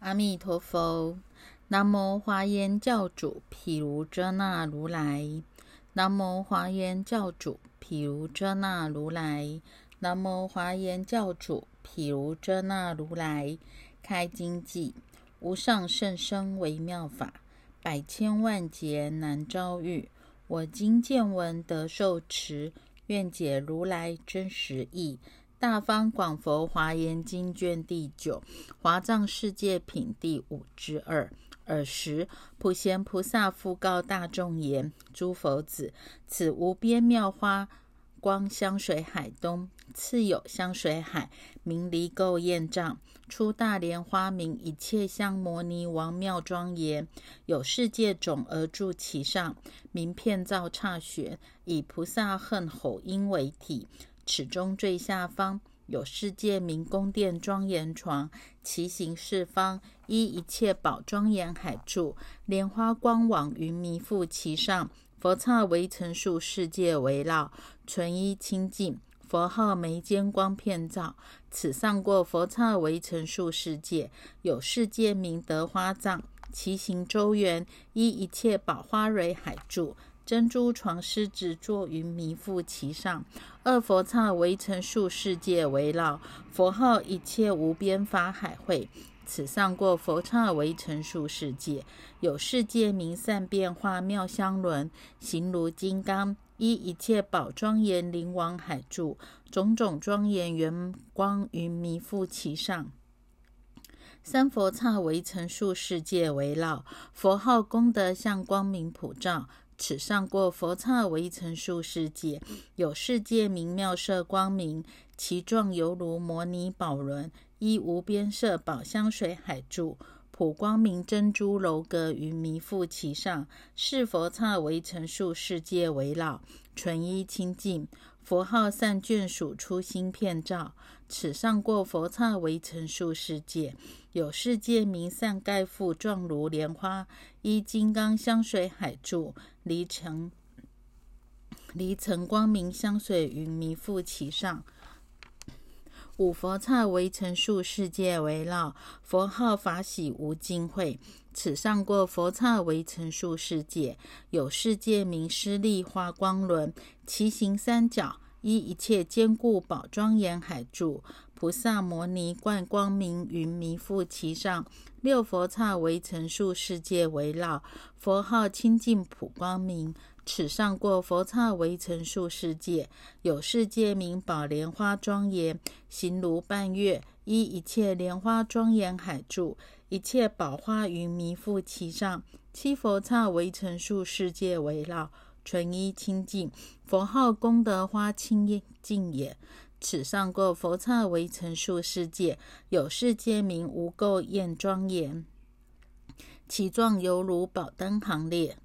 阿弥陀佛，南无华严教主毗卢遮那如来，南无华严教主毗卢遮那如来，南无华严教主毗卢遮那如来。开经偈：无上甚深微妙法，百千万劫难遭遇。我今见闻得受持，愿解如来真实义。大方广佛华严经卷第九，华藏世界品第五之二。尔时，普贤菩萨复告大众言：“诸佛子，此无边妙花光香水海东，次有香水海，名离垢焰障。出大莲花名一切香摩尼王妙庄严，有世界种而住其上，名片造刹玄，以菩萨恨吼音为体。”此中最下方有世界名宫殿庄严床，其形四方，依一切宝庄严海柱，莲花光网云弥覆其上，佛刹围成数世界围绕，纯一清净，佛号眉间光片照。此上过佛刹围成数世界，有世界名德花藏，其形周圆，依一切宝花蕊海柱。珍珠床狮子坐于弥覆其上，二佛刹围成数世界围绕，佛号一切无边法海会。此上过佛刹围成数世界，有世界名善变化妙香轮，形如金刚，依一切宝庄严灵王海柱，种种庄严圆光云弥覆其上。三佛刹围成数世界围绕，佛号功德相光明普照。此上过佛刹围成数世界，有世界名妙色光明，其状犹如摩尼宝轮，依无边色宝香水海柱，普光明珍珠楼阁于弥覆其上。是佛刹围成数世界围绕，纯一清净，佛号善眷属出心片照。此上过佛刹为成数世界，有世界名善盖覆状如莲花，依金刚香水海柱。离尘离尘光明香水云弥覆其上，五佛刹为成数世界围绕，佛号法喜无尽会。此上过佛刹为成数世界，有世界名施利花光轮，其形三角，依一切坚固宝庄严海柱。菩萨摩尼冠光明云弥覆其上，六佛刹围成数世界围绕，佛号清净普光明。此上过佛刹围成数世界，有世界名宝莲花庄严，形如半月，依一切莲花庄严海住，一切宝花云弥覆其上。七佛刹围成数世界围绕，纯一清净，佛号功德花清净也。此上过佛刹为成数世界，有世界名无垢焰庄严，其状犹如宝灯行列，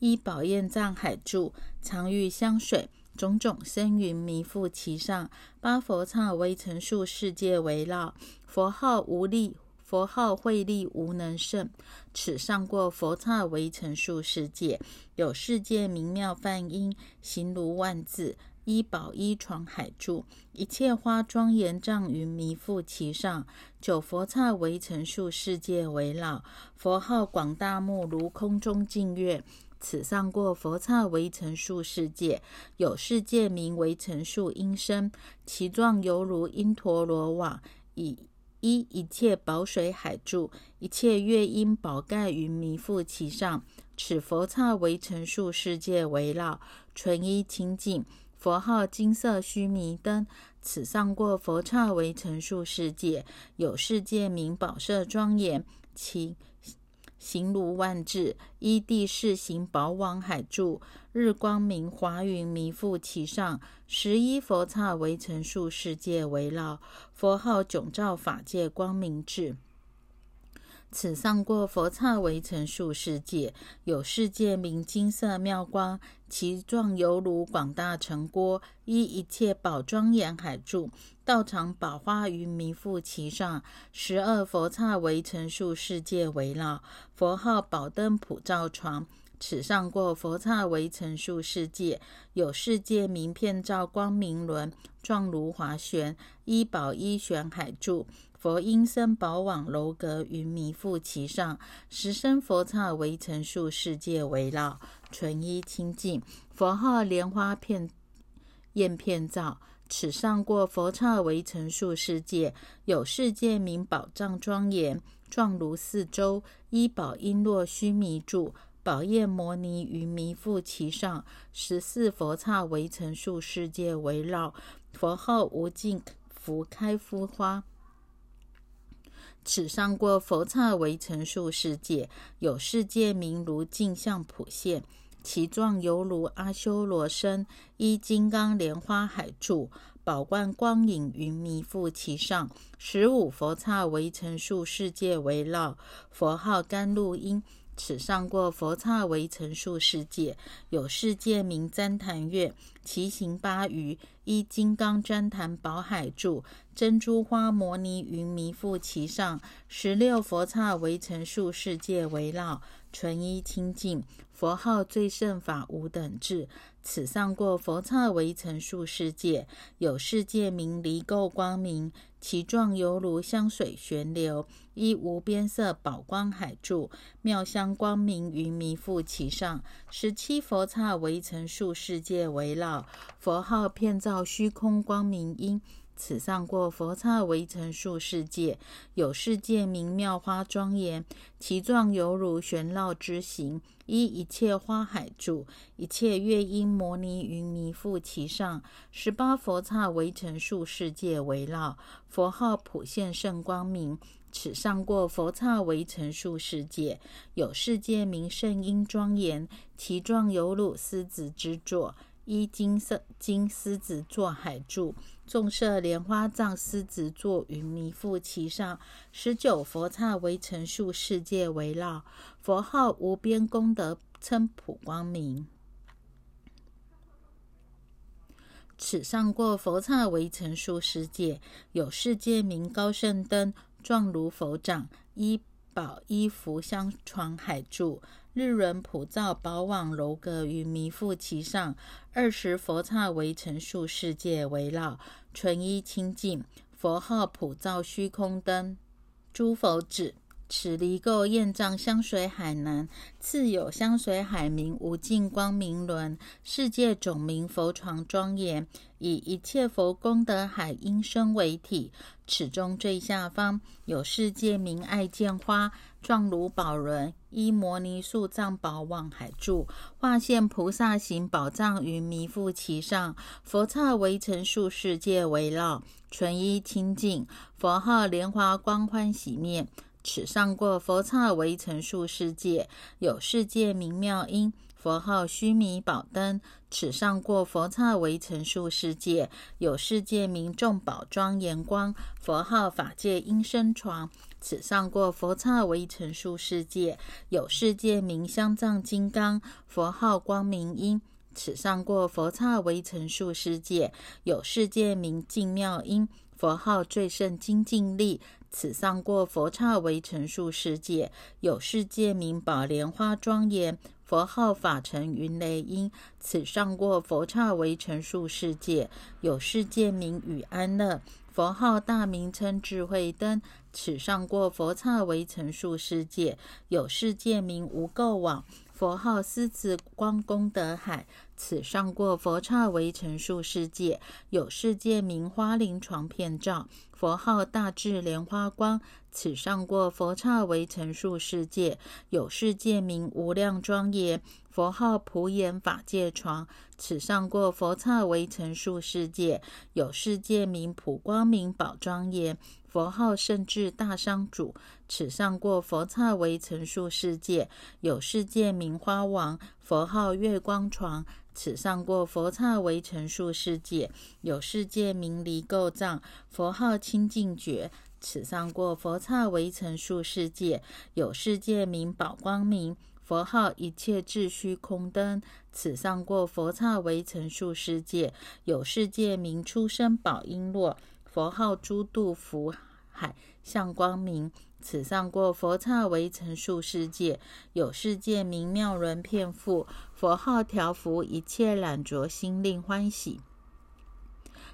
依宝焰藏海柱，常遇香水，种种生云弥覆其上。八佛刹为成数世界围绕，佛号无力，佛号慧力无能胜。此上过佛刹为成数世界，有世界名妙梵音，形如万字。一宝一床海柱，一切花庄严障云弥覆其上。九佛刹为成数世界围绕，佛号广大目如空中净月。此上过佛刹为成数世界，有世界名为成数音声，其状犹如因陀罗网，以依一切宝水海柱，一切月音宝盖云弥覆其上。此佛刹为成数世界围绕，纯一清净。佛号金色须弥灯，此上过佛刹为成数世界，有世界名宝色庄严，其行如万智，依地势行宝网海柱，日光明华云弥覆其上。十一佛刹为成数世界围绕，佛号迥照法界光明智。此上过佛刹围成数世界，有世界名金色妙光，其状犹如广大城郭，依一切宝庄严海柱，道场宝花于弥覆其上。十二佛刹围成数世界围绕，佛号宝灯普照床。此上过佛刹围成数世界，有世界名片照光明轮，状如华旋，依宝依旋海柱。佛音声宝网楼阁云弥覆其上，十身佛刹围成数世界围绕，纯一清净。佛号莲花片焰片照，此上过佛刹围成数世界，有世界名宝藏庄严，状如四周，一宝璎珞须弥柱。宝焰摩尼云弥覆其上，十四佛刹围成数世界围绕，佛号无尽福开敷花。此上过佛刹为成数世界，有世界名如镜像普现，其状犹如阿修罗身，依金刚莲花海柱，宝冠光影云弥覆其上，十五佛刹为成数世界围绕，佛号甘露音。此上过佛刹为成数世界，有世界名旃檀月，其行八余，一金刚旃檀宝海柱，珍珠花摩尼云弥覆其上，十六佛刹为成数世界围绕，纯一清净，佛号最胜法无等至。此上过佛刹为成数世界，有世界名离垢光明。其状犹如香水旋流，依无边色宝光海柱，妙香光明云弥覆其上。十七佛刹为成数世界围绕，佛号遍照虚空光明音。此上过佛刹围成数世界，有世界名妙花庄严，其状犹如玄绕之形，依一切花海住，一切乐音摩尼云弥覆其上。十八佛刹围成数世界围绕，佛号普现圣光明。此上过佛刹围成数世界，有世界名圣音庄严，其状犹如狮子之座。依金色金狮子座海柱，众设莲花藏狮子座云弥覆其上，十九佛刹围成数世界围绕，佛号无边功德称普光明。此上过佛刹围成数世界，有世界名高圣灯，状如佛掌，依宝衣服相传海柱。日轮普照宝网楼阁与弥覆其上，二十佛刹围成数世界围绕，纯一清净。佛号普照虚空灯，诸佛指。此离垢厌障香水海南，次有香水海名无尽光明轮，世界总名佛床庄严，以一切佛功德海音声为体。此中最下方有世界名爱见花，状如宝轮，依摩尼树藏宝望海柱，化现菩萨行宝藏云弥覆其上，佛刹围成数世界围绕，纯一清净。佛号莲华光欢喜面。此上过佛刹围成数世界，有世界名妙音，佛号须弥宝灯。此上过佛刹围成数世界，有世界名众宝庄严光，佛号法界音声床。此上过佛刹围成数世界，有世界名香藏金刚，佛号光明音。此上过佛刹围成数世界，有世界名净妙音，佛号最胜精进力。此上过佛刹为成数世界，有世界名宝莲花庄严，佛号法尘云雷音。此上过佛刹为成数世界，有世界名与安乐，佛号大名称智慧灯。此上过佛刹为成数世界，有世界名无垢网，佛号狮子光功德海。此上过佛刹为成数世界，有世界名花林床片照。佛号大智莲花光，此上过佛刹为成数世界，有世界名无量庄严。佛号普眼法界床，此上过佛刹为成数世界，有世界名普光明宝庄严。佛号甚智大商主，此上过佛刹为成数世界，有世界名花王。佛号月光床。此上过佛刹为成数世界，有世界名离垢藏，佛号清净觉。此上过佛刹为成数世界，有世界名宝光明，佛号一切智虚空灯。此上过佛刹为成数世界，有世界名出生宝璎珞，佛号诸度福海向光明。此上过佛刹为成数世界，有世界名妙轮片覆，佛号调伏一切染浊心令欢喜。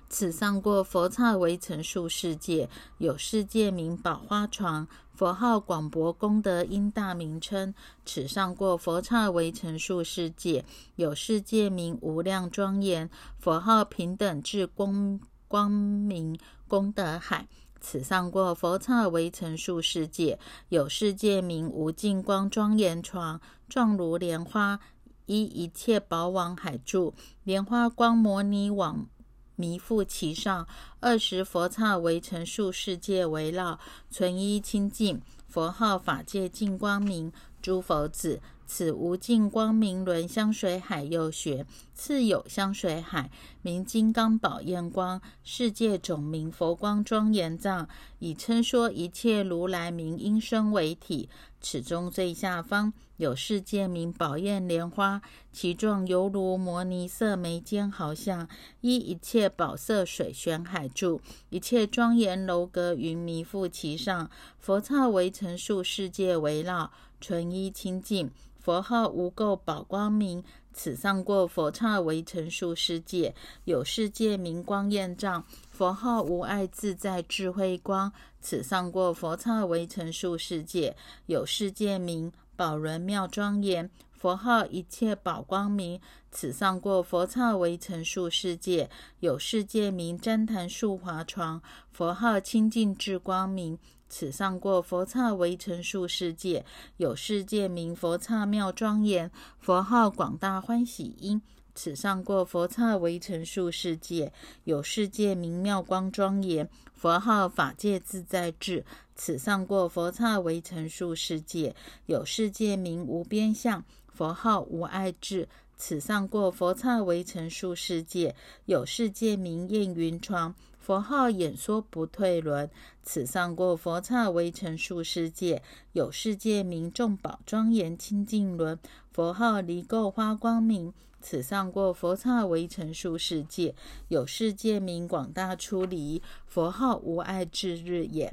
此上过佛刹为成数世界，有世界名宝花床。佛号广博功德因大名称。此上过佛刹为成数世界，有世界名无量庄严。佛号平等智光光明功德海。此上过佛刹为成数世界，有世界名无尽光庄严床，状如莲花，依一切宝网海住，莲花光摩尼网。弥覆其上，二十佛刹围成数世界围绕，纯一清净。佛号法界净光明，诸佛子。此无尽光明轮香水海又学，次有香水海，名金刚宝焰光，世界总名佛光庄严藏，以称说一切如来名音声为体。此中最下方有世界名宝焰莲花，其状犹如摩尼色眉间毫像，依一切宝色水玄海柱，一切庄严楼阁云弥覆其上，佛刹围成数世界围绕，纯一清净。佛号无垢宝光明，此上过佛刹为成数世界，有世界名光焰障。佛号无碍自在智慧光，此上过佛刹为成数世界，有世界名宝轮妙庄严。佛号一切宝光明，此上过佛刹为成数世界，有世界名旃檀树华床。佛号清净智光明。此上过佛刹为成数世界，有世界名佛刹妙庄严，佛号广大欢喜音。此上过佛刹为成数世界，有世界名妙光庄严，佛号法界自在智。此上过佛刹为成数世界，有世界名无边相，佛号无碍智。此上过佛刹为成数世界，有世界名焰云床。佛号演说不退轮，此上过佛刹为成数世界，有世界名众宝庄严清净轮。佛号离垢花光明，此上过佛刹为成数世界，有世界名广大出离。佛号无碍智日也。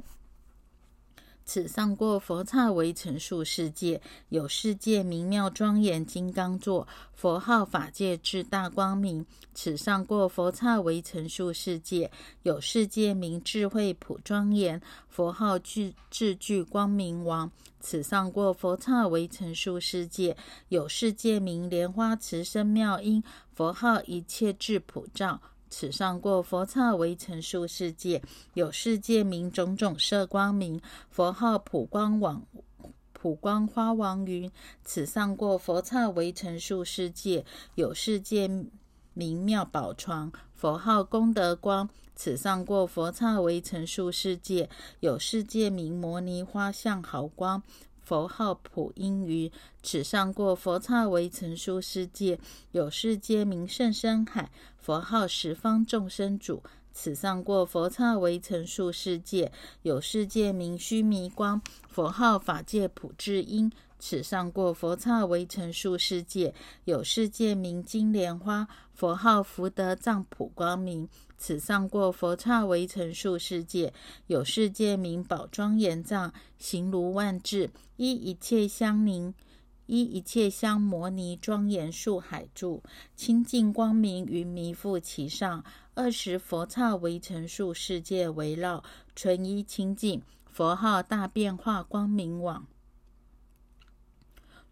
此上过佛刹为成数世界，有世界明妙庄严金刚座，佛号法界智大光明。此上过佛刹为成数世界，有世界名智慧普庄严，佛号智智具光明王。此上过佛刹为成数世界，有世界名莲花慈生妙音，佛号一切智普照。此上过佛刹为成数世界，有世界名种种色光明，佛号普光王普光花王云。此上过佛刹为成数世界，有世界名妙宝床，佛号功德光。此上过佛刹为成数世界，有世界名摩尼花相好光。佛号普音于此上过佛刹为成数世界，有世界名胜深海。佛号十方众生主。此上过佛刹为成数世界，有世界名须弥光。佛号法界普智音。此上过佛刹为成数世界，有世界名金莲花。佛号福德藏普光明。此上过佛刹为成数世界，有世界名宝庄严藏，形如万智，依一切相凝，依一切相摩尼庄严树海住，清净光明云弥覆其上，二十佛刹为成数世界围绕，纯一清净。佛号大变化光明网。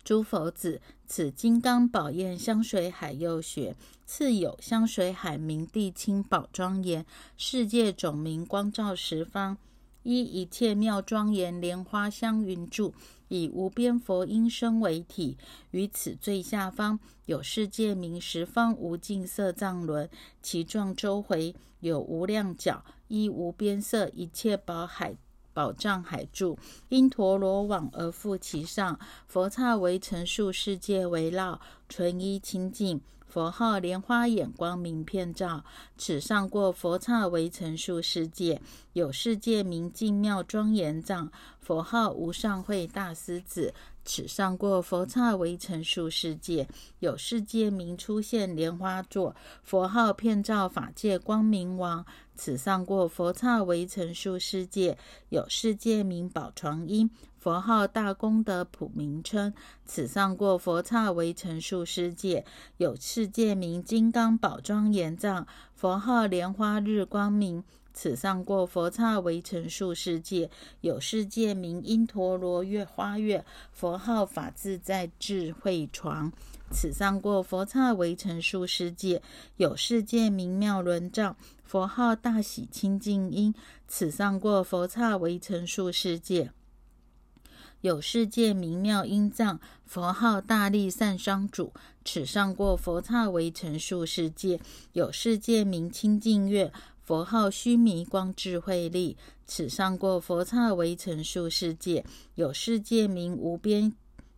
诸佛子，此金刚宝焰香水海右穴，次有香水海明地清宝庄严，世界总明光照十方，依一切妙庄严莲花香云柱，以无边佛音声为体。于此最下方有世界名十方无尽色藏轮，其状周回有无量角，依无边色一切宝海。宝藏海柱，因陀罗网而覆其上。佛刹为成数世界围绕，纯一清净。佛号莲花眼光明片照。此上过佛刹为成数世界，有世界名净妙庄严藏。佛号无上慧大师子。此上过佛刹为成数世界，有世界名出现莲花座。佛号片照法界光明王。此上过佛刹为成数世界，有世界名宝床音。佛号大功德普名称，此上过佛刹为成数世界，有世界名金刚宝庄严藏。佛号莲花日光明，此上过佛刹为成数世界，有世界名因陀罗月花月。佛号法自在智慧床，此上过佛刹为成数世界，有世界名妙轮藏。佛号大喜清净音，此上过佛刹为成数世界。有世界名妙音藏，佛号大力善商主，此上过佛刹为成数世界。有世界名清净月，佛号须弥光智慧力，此上过佛刹为成数世界。有世界名无边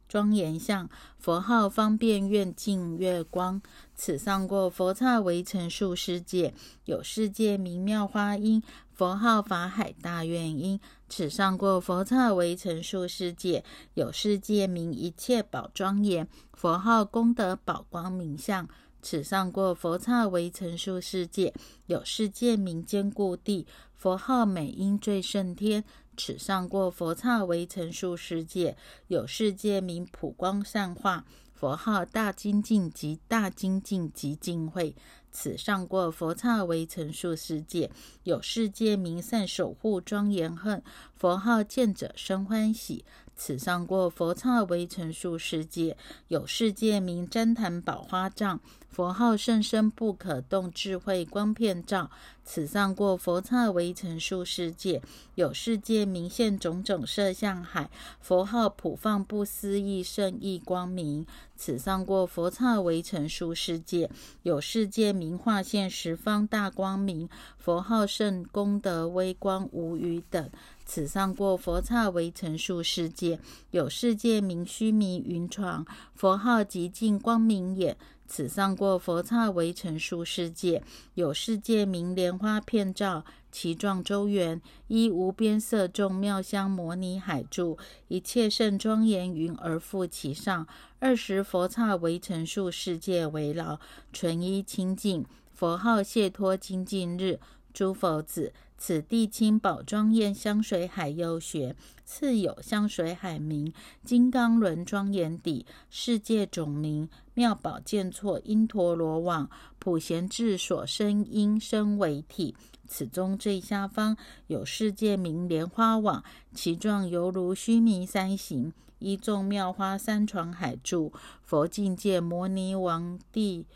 庄严相，佛号方便愿净月光，此上过佛刹为成数世界。有世界名妙花音。佛号法海大愿因，此上过佛刹为成数世界，有世界名一切宝庄严。佛号功德宝光明相，此上过佛刹为成数世界，有世界名坚固地。佛号美音最胜天，此上过佛刹为成数世界，有世界名普光善化。佛号大精进及大精进及净慧。此上过佛刹为成数世界，有世界名善守护庄严恨，佛号见者生欢喜。此上过佛刹为成数世界，有世界名旃檀宝花藏，佛号甚深不可动智慧光片照。此上过佛刹为成数世界，有世界名现种种色相海，佛号普放不思议圣意光明。此上过佛刹为成数世界，有世界名化现十方大光明，佛号圣功德微光无余等。此上过佛刹为成数世界，有世界名须弥云床，佛号极尽光明眼。此上过佛刹为成数世界，有世界名莲花片照，其状周圆，依无边色众妙香摩尼海住，一切圣庄严云而覆其上。二十佛刹为成数世界为牢，纯一清净。佛号谢脱清净日，诸佛子。此地清宝庄严香水海幽穴，次有香水海名金刚轮庄严底，世界总名妙宝剑错因陀罗网，普贤智所生因身为体。此中最下方有世界名莲花网，其状犹如须弥山形，一众妙花三床海住，佛境界摩尼王帝。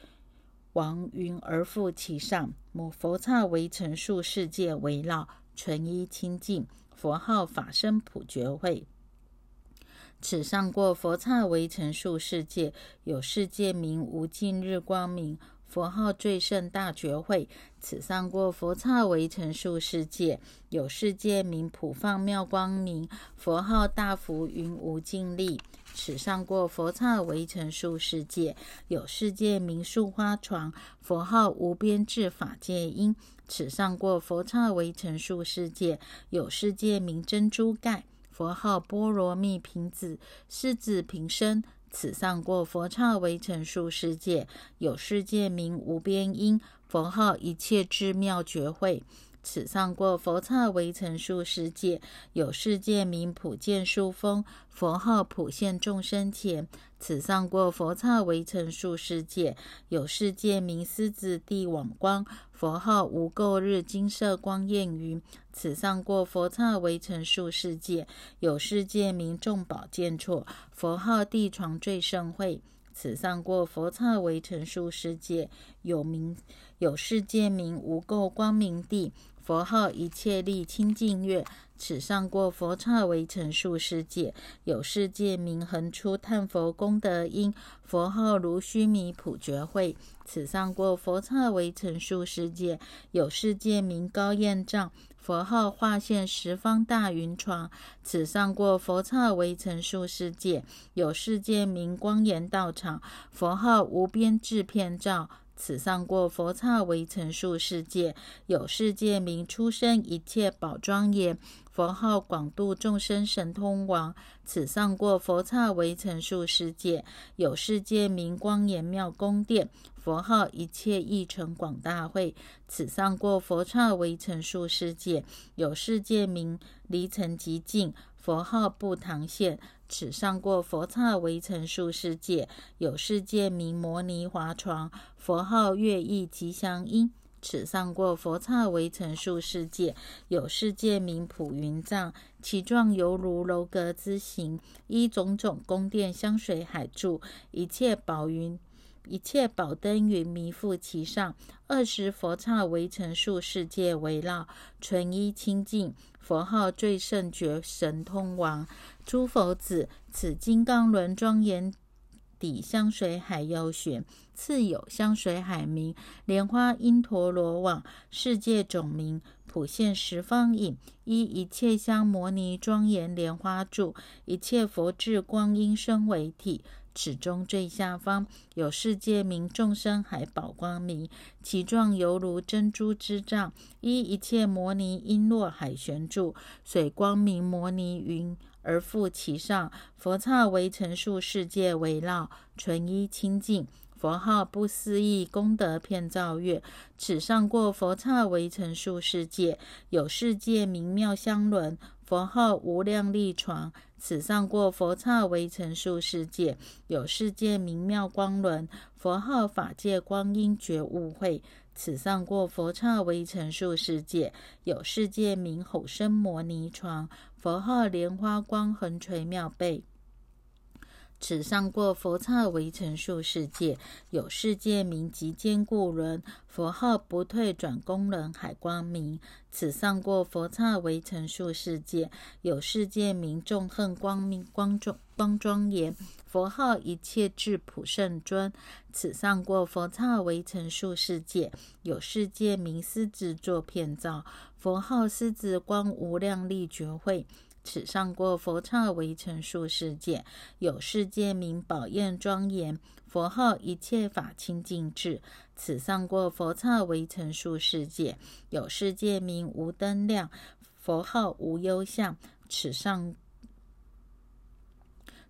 王云而覆其上，母佛刹为成数世界围绕，纯一清净。佛号法身普觉慧。此上过佛刹为成数世界，有世界名无尽日光明。佛号最胜大觉慧。此上过佛刹为成数世界，有世界名普放妙光明。佛号大福云无尽力。此上过佛刹为成树世界，有世界名树花床，佛号无边智法界因。此上过佛刹为成树世界，有世界名珍珠盖，佛号波罗蜜瓶子狮子瓶身。此上过佛刹为成数世界，有世界名无边因，佛号一切智妙觉慧。此上过佛刹为成数世界，有世界名普见殊风，佛号普现众生前。此上过佛刹为成数世界，有世界名狮子地网光，佛号无垢日金色光焰云。此上过佛刹为成数世界，有世界名众宝见错，佛号地床最胜会。此上过佛刹为成数世界，有名有世界名无垢光明地。佛号一切力清净月，此上过佛刹为成数世界，有世界名恒出叹佛功德因。佛号如须弥普觉慧，此上过佛刹为成数世界，有世界名高焰藏。佛号化现十方大云床，此上过佛刹为成数世界，有世界名光严道场。佛号无边智片照。此上过佛刹为成数世界，有世界名出生一切宝庄严。佛号广度众生神通王，此上过佛刹为成数世界，有世界名光严妙宫殿。佛号一切义成广大会，此上过佛刹为成数世界，有世界名离尘极净。佛号不堂现，此上过佛刹为成数世界，有世界名摩尼华床。佛号乐意吉祥音。此上过佛刹为成数世界，有世界名普云藏，其状犹如楼阁之形，依种种宫殿香水海柱，一切宝云、一切宝灯云弥覆其上。二十佛刹为成数世界围绕，纯一清净。佛号最胜绝神通王。诸佛子，此金刚轮庄严。底香水海幽玄，次有香水海名莲花因陀罗网，世界种名普现十方影，依一切香摩尼庄严莲花柱，一切佛智光阴身为体。始终最下方有世界名众生海宝光明，其状犹如珍珠之藏，依一切摩尼璎珞海旋柱，水光明摩尼云。而复其上，佛刹为成数世界围绕，纯一清净。佛号不思议功德遍照月。此上过佛刹为成数世界，有世界名妙香轮。佛号无量力床。此上过佛刹为成数世界，有世界名妙光轮。佛号法界光阴觉悟会。此上过佛刹为成数世界，有世界名吼声摩尼床。佛号莲花光横垂妙背。此上过佛刹为成数世界，有世界名极坚固轮。佛号不退转功轮海光明。此上过佛刹为成数世界，有世界名众恨光明光中光庄严。佛号一切智普圣尊。此上过佛刹为成数世界，有世界名狮子座片照。佛号狮子光无量力觉慧，此上过佛刹为成数世界，有世界名宝焰庄严。佛号一切法清净智，此上过佛刹为成数世界，有世界名无灯亮。佛号无忧相，此上。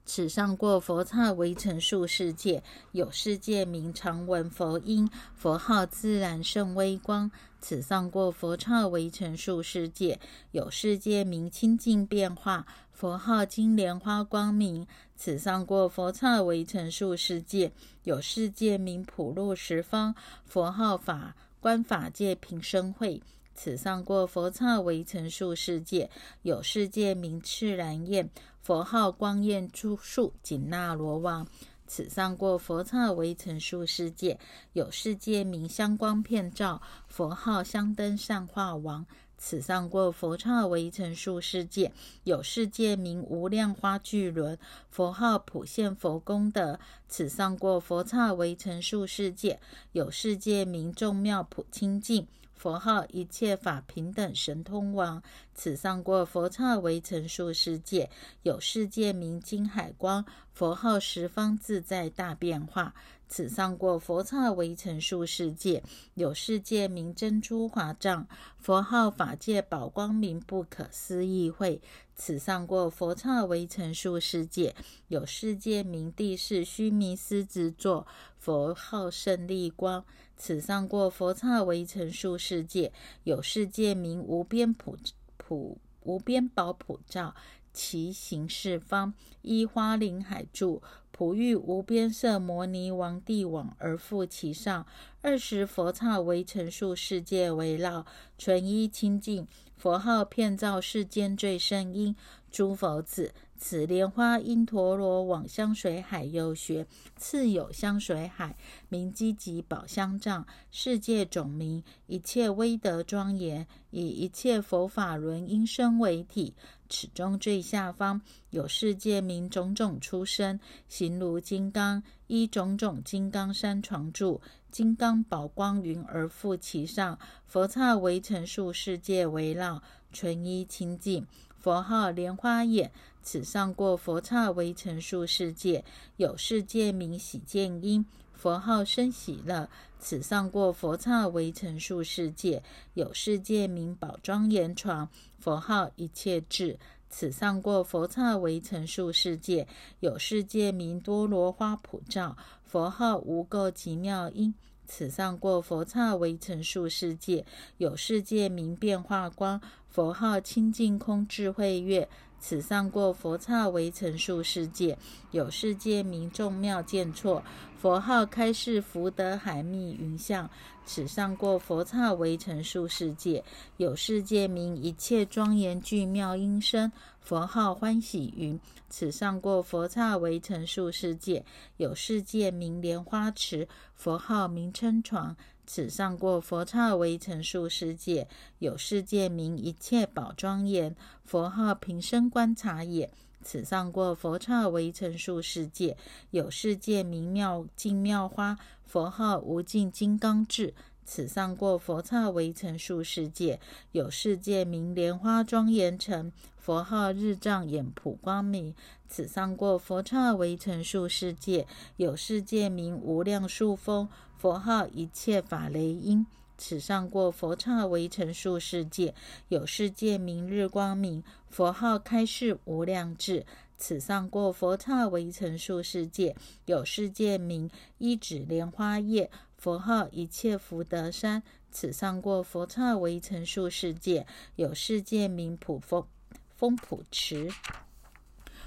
此上过佛刹为成数世界，有世界名常闻佛音。佛号自然胜微光。此上过佛刹为成数世界，有世界名清净变化。佛号金莲花光明。此上过佛刹为成数世界，有世界名普路十方。佛号法观法界平生会。此上过佛刹为成数世界，有世界名赤然焰。佛号光焰诸树紧那罗王，此上过佛刹为成数世界，有世界名香光片照。佛号香灯善化王，此上过佛刹为成数世界，有世界名无量花聚轮。佛号普现佛功德，此上过佛刹为成数世界，有世界名众妙普清净。佛号一切法平等神通王，此上过佛刹为成数世界，有世界名金海光。佛号十方自在大变化，此上过佛刹为成数世界，有世界名珍珠华藏。佛号法界宝光明不可思议会，此上过佛刹为成数世界，有世界名地势须弥狮子座。佛号胜利光。此上过佛刹为成数世界，有世界名无边普普无边宝普照，其行四方，依花林海住，普欲无边色摩尼王帝王而复其上。二十佛刹为成数世界围绕，纯一清净。佛号遍照世间最胜音。诸佛子。此莲花因陀罗网香水海幽玄，次有香水海名积集宝香藏，世界种名一切威德庄严，以一切佛法轮音声为体。此中最下方有世界名种种出生，形如金刚，依种种金刚山床住，金刚宝光云而覆其上。佛刹为成数世界围绕，纯一清净。佛号莲花眼。此上过佛刹为成数世界，有世界名喜见因。佛号生喜乐，此上过佛刹为成数世界，有世界名宝庄严床，佛号一切智。此上过佛刹为成数世界，有世界名多罗花普照，佛号无垢极妙音。此上过佛刹为成数世界，有世界名变化光，佛号清净空智慧月。此上过佛刹为成数世界，有世界名众妙见错，佛号开示福德海密云相。此上过佛刹为成数世界，有世界名一切庄严具妙音声，佛号欢喜云。此上过佛刹为成数世界，有世界名莲花池，佛号名称床。此上过佛刹为成数世界，有世界名一切宝庄严，佛号平生观察也。此上过佛刹为成数世界，有世界名妙净妙花，佛号无尽金刚智。此上过佛刹为成数世界，有世界名莲花庄严城，佛号日藏眼普光明。此上过佛刹为成数世界，有世界名无量数风。佛号一切法雷音，此上过佛刹为成数世界，有世界名日光明。佛号开示无量智，此上过佛刹为成数世界，有世界名一指莲花叶。佛号一切福德山，此上过佛刹为成数世界，有世界名普风风普池。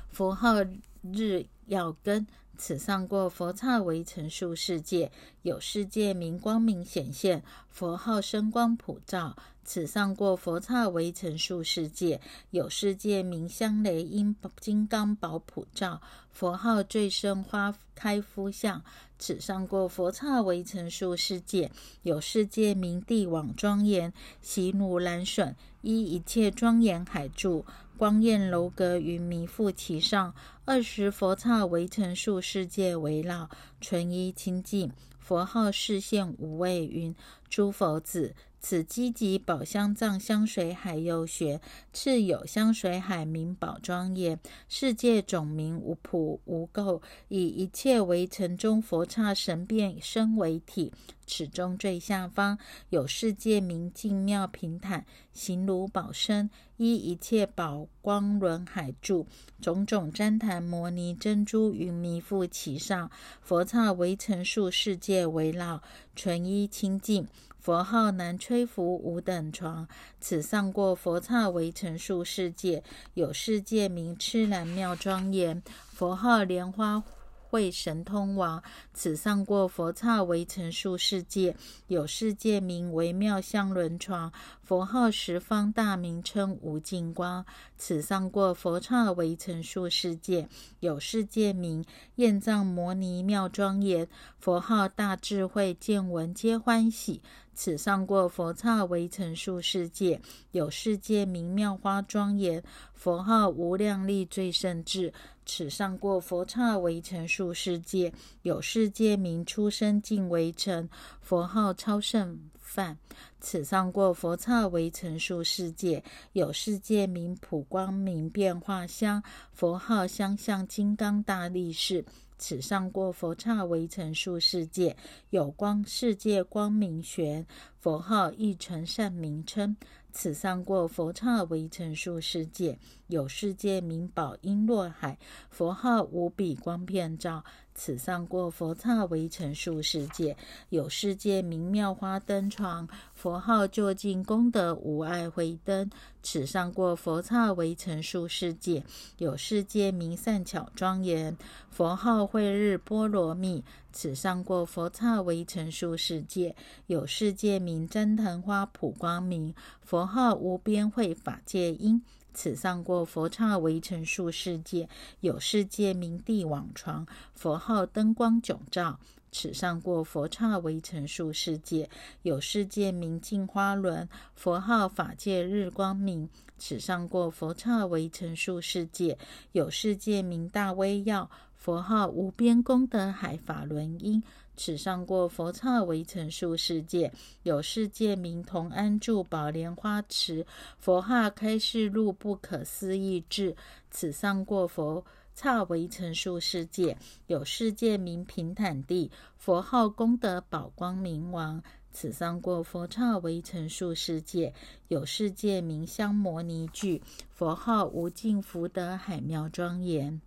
佛号日耀根。此上过佛刹为成数世界，有世界名光明显现，佛号声光普照。此上过佛刹为成数世界，有世界名香雷音金刚宝普照，佛号最胜花开夫相。此上过佛刹为成数世界，有世界名帝王庄严，喜如蓝笋依一切庄严海住。光焰楼阁云弥覆其上，二十佛刹围成数世界围绕，纯一清净。佛号示现无畏云：诸佛子。此积集宝香藏香水海右学，次有香水海名宝庄严，世界总名无普无垢，以一切为城中佛刹神变身为体。此中最下方有世界名净妙平坦，形如宝身，依一切宝光轮海柱，种种旃檀摩尼珍珠云弥覆其上，佛刹围成数世界围绕，纯一清净。佛号南吹拂五等床，此上过佛刹为成数世界，有世界名痴兰妙庄严。佛号莲花会神通王，此上过佛刹为成数世界，有世界名为妙香轮床。佛号十方大名称无尽光，此上过佛刹为成数世界，有世界名焰藏摩尼妙庄严。佛号大智慧见闻皆欢喜。此上过佛刹为成数世界，有世界名妙花庄严，佛号无量力最胜智。此上过佛刹为成数世界，有世界名出生净为成，佛号超胜梵。此上过佛刹为成数世界，有世界名普光明变化香，佛号相向金刚大力士。此上过佛刹为成数世界，有光世界光明玄，佛号一成善名称。此上过佛刹为成数世界，有世界名宝璎珞海，佛号无比光遍照。此上过佛刹为成数世界，有世界名妙花灯床，佛号就近功德无碍慧灯。此上过佛刹为成数世界，有世界名善巧庄严，佛号慧日波罗蜜。此上过佛刹为成数世界，有世界名旃檀花普光明，佛号无边慧法界音。此上过佛刹为成数世界，有世界名地网床，佛号灯光迥照。此上过佛刹为成数世界，有世界名净花轮，佛号法界日光明。此上过佛刹为成数世界，有世界名大威耀。佛号无边功德海法轮音，此上过佛刹为成树世界，有世界名同安住宝莲花池，佛号开示路不可思议智，此上过佛。刹为成树世界，有世界名平坦地。佛号功德宝光明王。此上过佛刹为成树世界，有世界名香摩尼具。佛号无尽福德海妙庄严。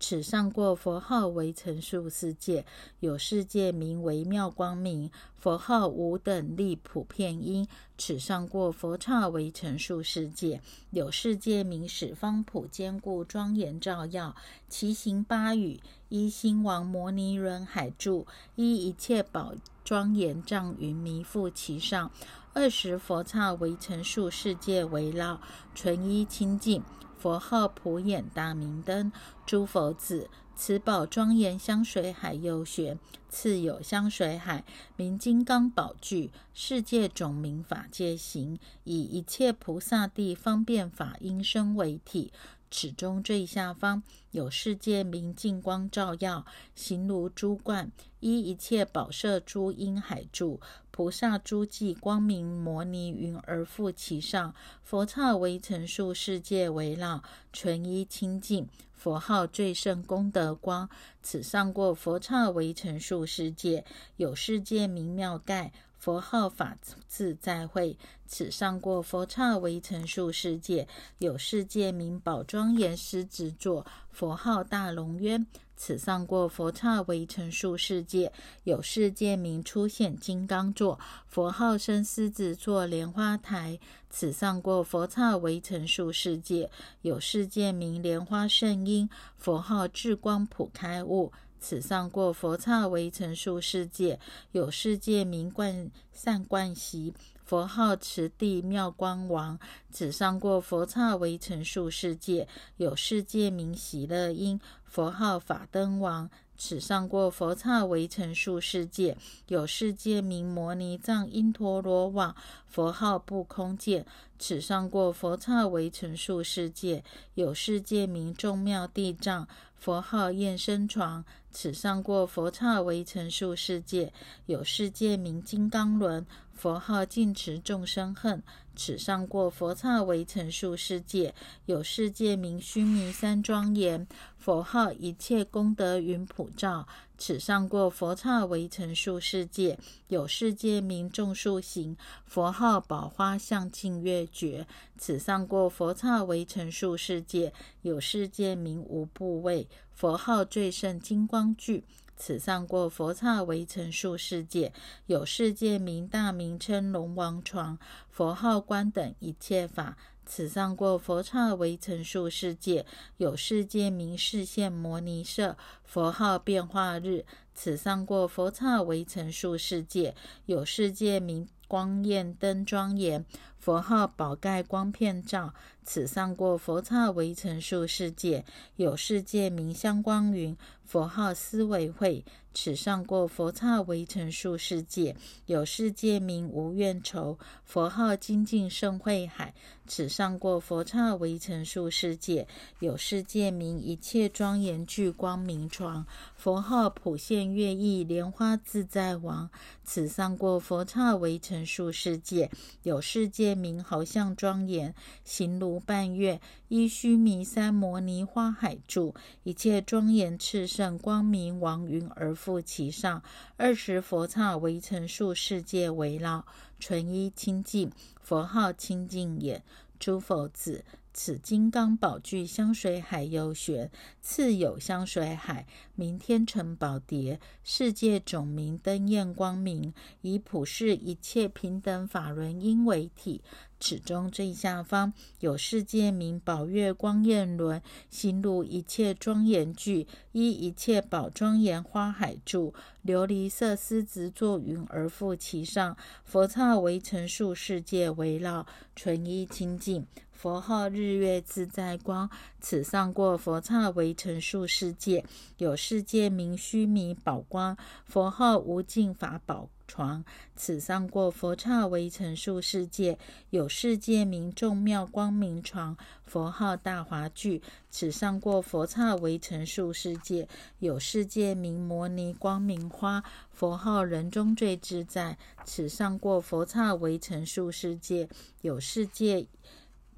此上过佛号为成数世界，有世界名为妙光明。佛号无等力普遍因。此上过佛刹为成数世界，有世界名十方普坚固庄严照耀。其行八语：一心王摩尼轮海住，一一切宝庄严障云弥覆其上。二十佛刹为成数世界围绕，纯一清净。佛号普眼大明灯，诸佛子，此宝庄严香水海幽玄，次有香水海名金刚宝具，世界种名法界行，以一切菩萨地方便法音声为体。此中最下方有世界明净光照耀，形如珠冠，依一切宝色珠因海住。菩萨诸暨光明摩尼云而复其上，佛刹为成数世界围绕，纯一清净。佛号最胜功德光，此上过佛刹为成数世界，有世界名妙盖。佛号法自在会，此上过佛刹为成数世界，有世界名宝庄严狮子座。佛号大龙渊。此上过佛刹为成数世界，有世界名出现金刚座，佛号生狮子座莲花台。此上过佛刹为成数世界，有世界名莲花圣音，佛号智光普开悟。此上过佛刹为成数世界，有世界名冠善冠席。佛号持地妙光王，此上过佛刹为成数世界，有世界名喜乐因。佛号法灯王，此上过佛刹为成数世界，有世界名摩尼藏因陀罗网。佛号不空见，此上过佛刹为成数世界，有世界名众妙地藏。佛号厌身床，此上过佛刹为成数世界，有世界名金刚轮。佛号净持众生恨，此上过佛刹为成数世界，有世界名须弥山庄严。佛号一切功德云普照，此上过佛刹为成数世界，有世界名众数行。佛号宝花相净月觉，此上过佛刹为成数世界，有世界名无部位。佛号最胜金光具。此上过佛刹为成数世界，有世界名大名称龙王床，佛号观等一切法。此上过佛刹为成数世界，有世界名世现摩尼舍，佛号变化日。此上过佛刹为成数世界，有世界名光焰灯庄严，佛号宝盖光片照。此上过佛刹围城数世界，有世界名相光云。佛号思维会，此上过佛刹围城数世界，有世界名无怨愁。佛号精进胜慧海，此上过佛刹为成数世界，有世界名一切庄严具光明床。佛号普现月意莲花自在王，此上过佛刹为成数世界，有世界名好像庄严行如半月，依须弥山摩尼花海住，一切庄严炽。圣光明王云而覆其上，二十佛刹为成数世界围绕，纯一清净，佛号清净也，诸佛子。此金刚宝具香水海幽玄，次有香水海名天成宝蝶，世界种明灯焰光明，以普世一切平等法轮因为体。此中最下方有世界名宝月光焰轮，行如一切庄严具，依一切宝庄严花海住，琉璃色狮子座云而覆其上，佛刹为成数世界围绕，纯一清净。佛号日月自在光，此上过佛刹为成数世界，有世界名须弥宝光。佛号无尽法宝床，此上过佛刹为成数世界，有世界名众妙光明床。佛号大华具，此上过佛刹为成数世界，有世界名摩尼光明花。佛号人中最自在，此上过佛刹为成数世界，有世界。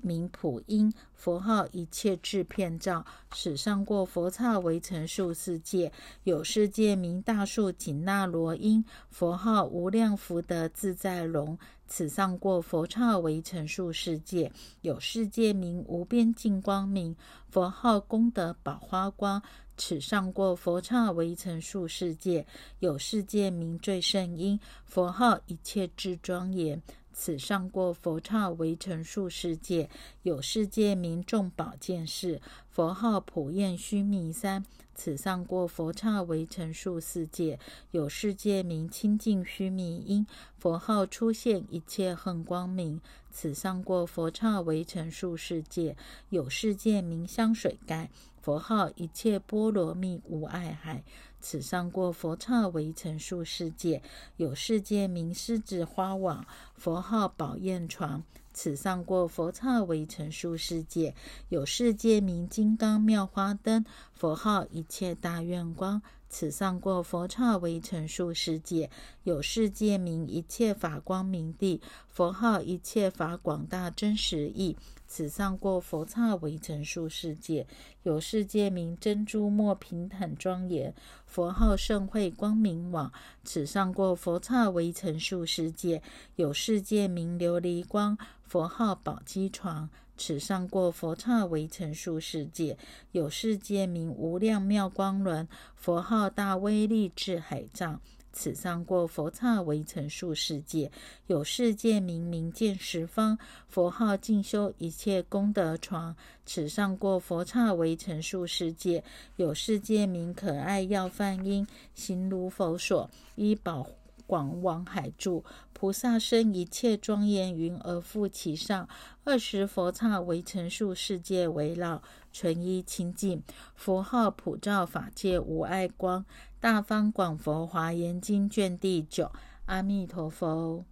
名普音，佛号一切智片照，此上过佛刹为成数世界。有世界名大树紧那罗音，佛号无量福德自在龙，此上过佛刹为成数世界。有世界名无边净光明，佛号功德宝花光，此上过佛刹为成数世界。有世界名最胜音，佛号一切智庄严。此上过佛刹为成数世界，有世界名众宝剑士，佛号普焰须弥山。此上过佛刹为成数世界，有世界名清净须弥音，佛号出现一切恨光明。此上过佛刹为成数世界，有世界名香水盖，佛号一切波罗蜜无碍海。此上过佛刹为成数世界，有世界名狮子花网，佛号宝焰床。此上过佛刹为成数世界，有世界名金刚妙花灯，佛号一切大愿光。此上过佛刹为成数世界，有世界名一切法光明地，佛号一切法广大真实义。此上过佛刹为成数世界，有世界名珍珠莫平坦庄严，佛号盛会光明网。此上过佛刹为成数世界，有世界名琉璃光，佛号宝积床。此上过佛刹为成数世界，有世界名无量妙光轮，佛号大威力智海藏。此上过佛刹为成数世界，有世界名明见十方，佛号进修一切功德床。此上过佛刹为成数世界，有世界名可爱要梵音，行如佛所依宝广往海住。菩萨生一切庄严云而覆其上，二十佛刹为成数世界围绕，纯一清净。佛号普照法界无碍光。大方广佛华严经卷第九，阿弥陀佛。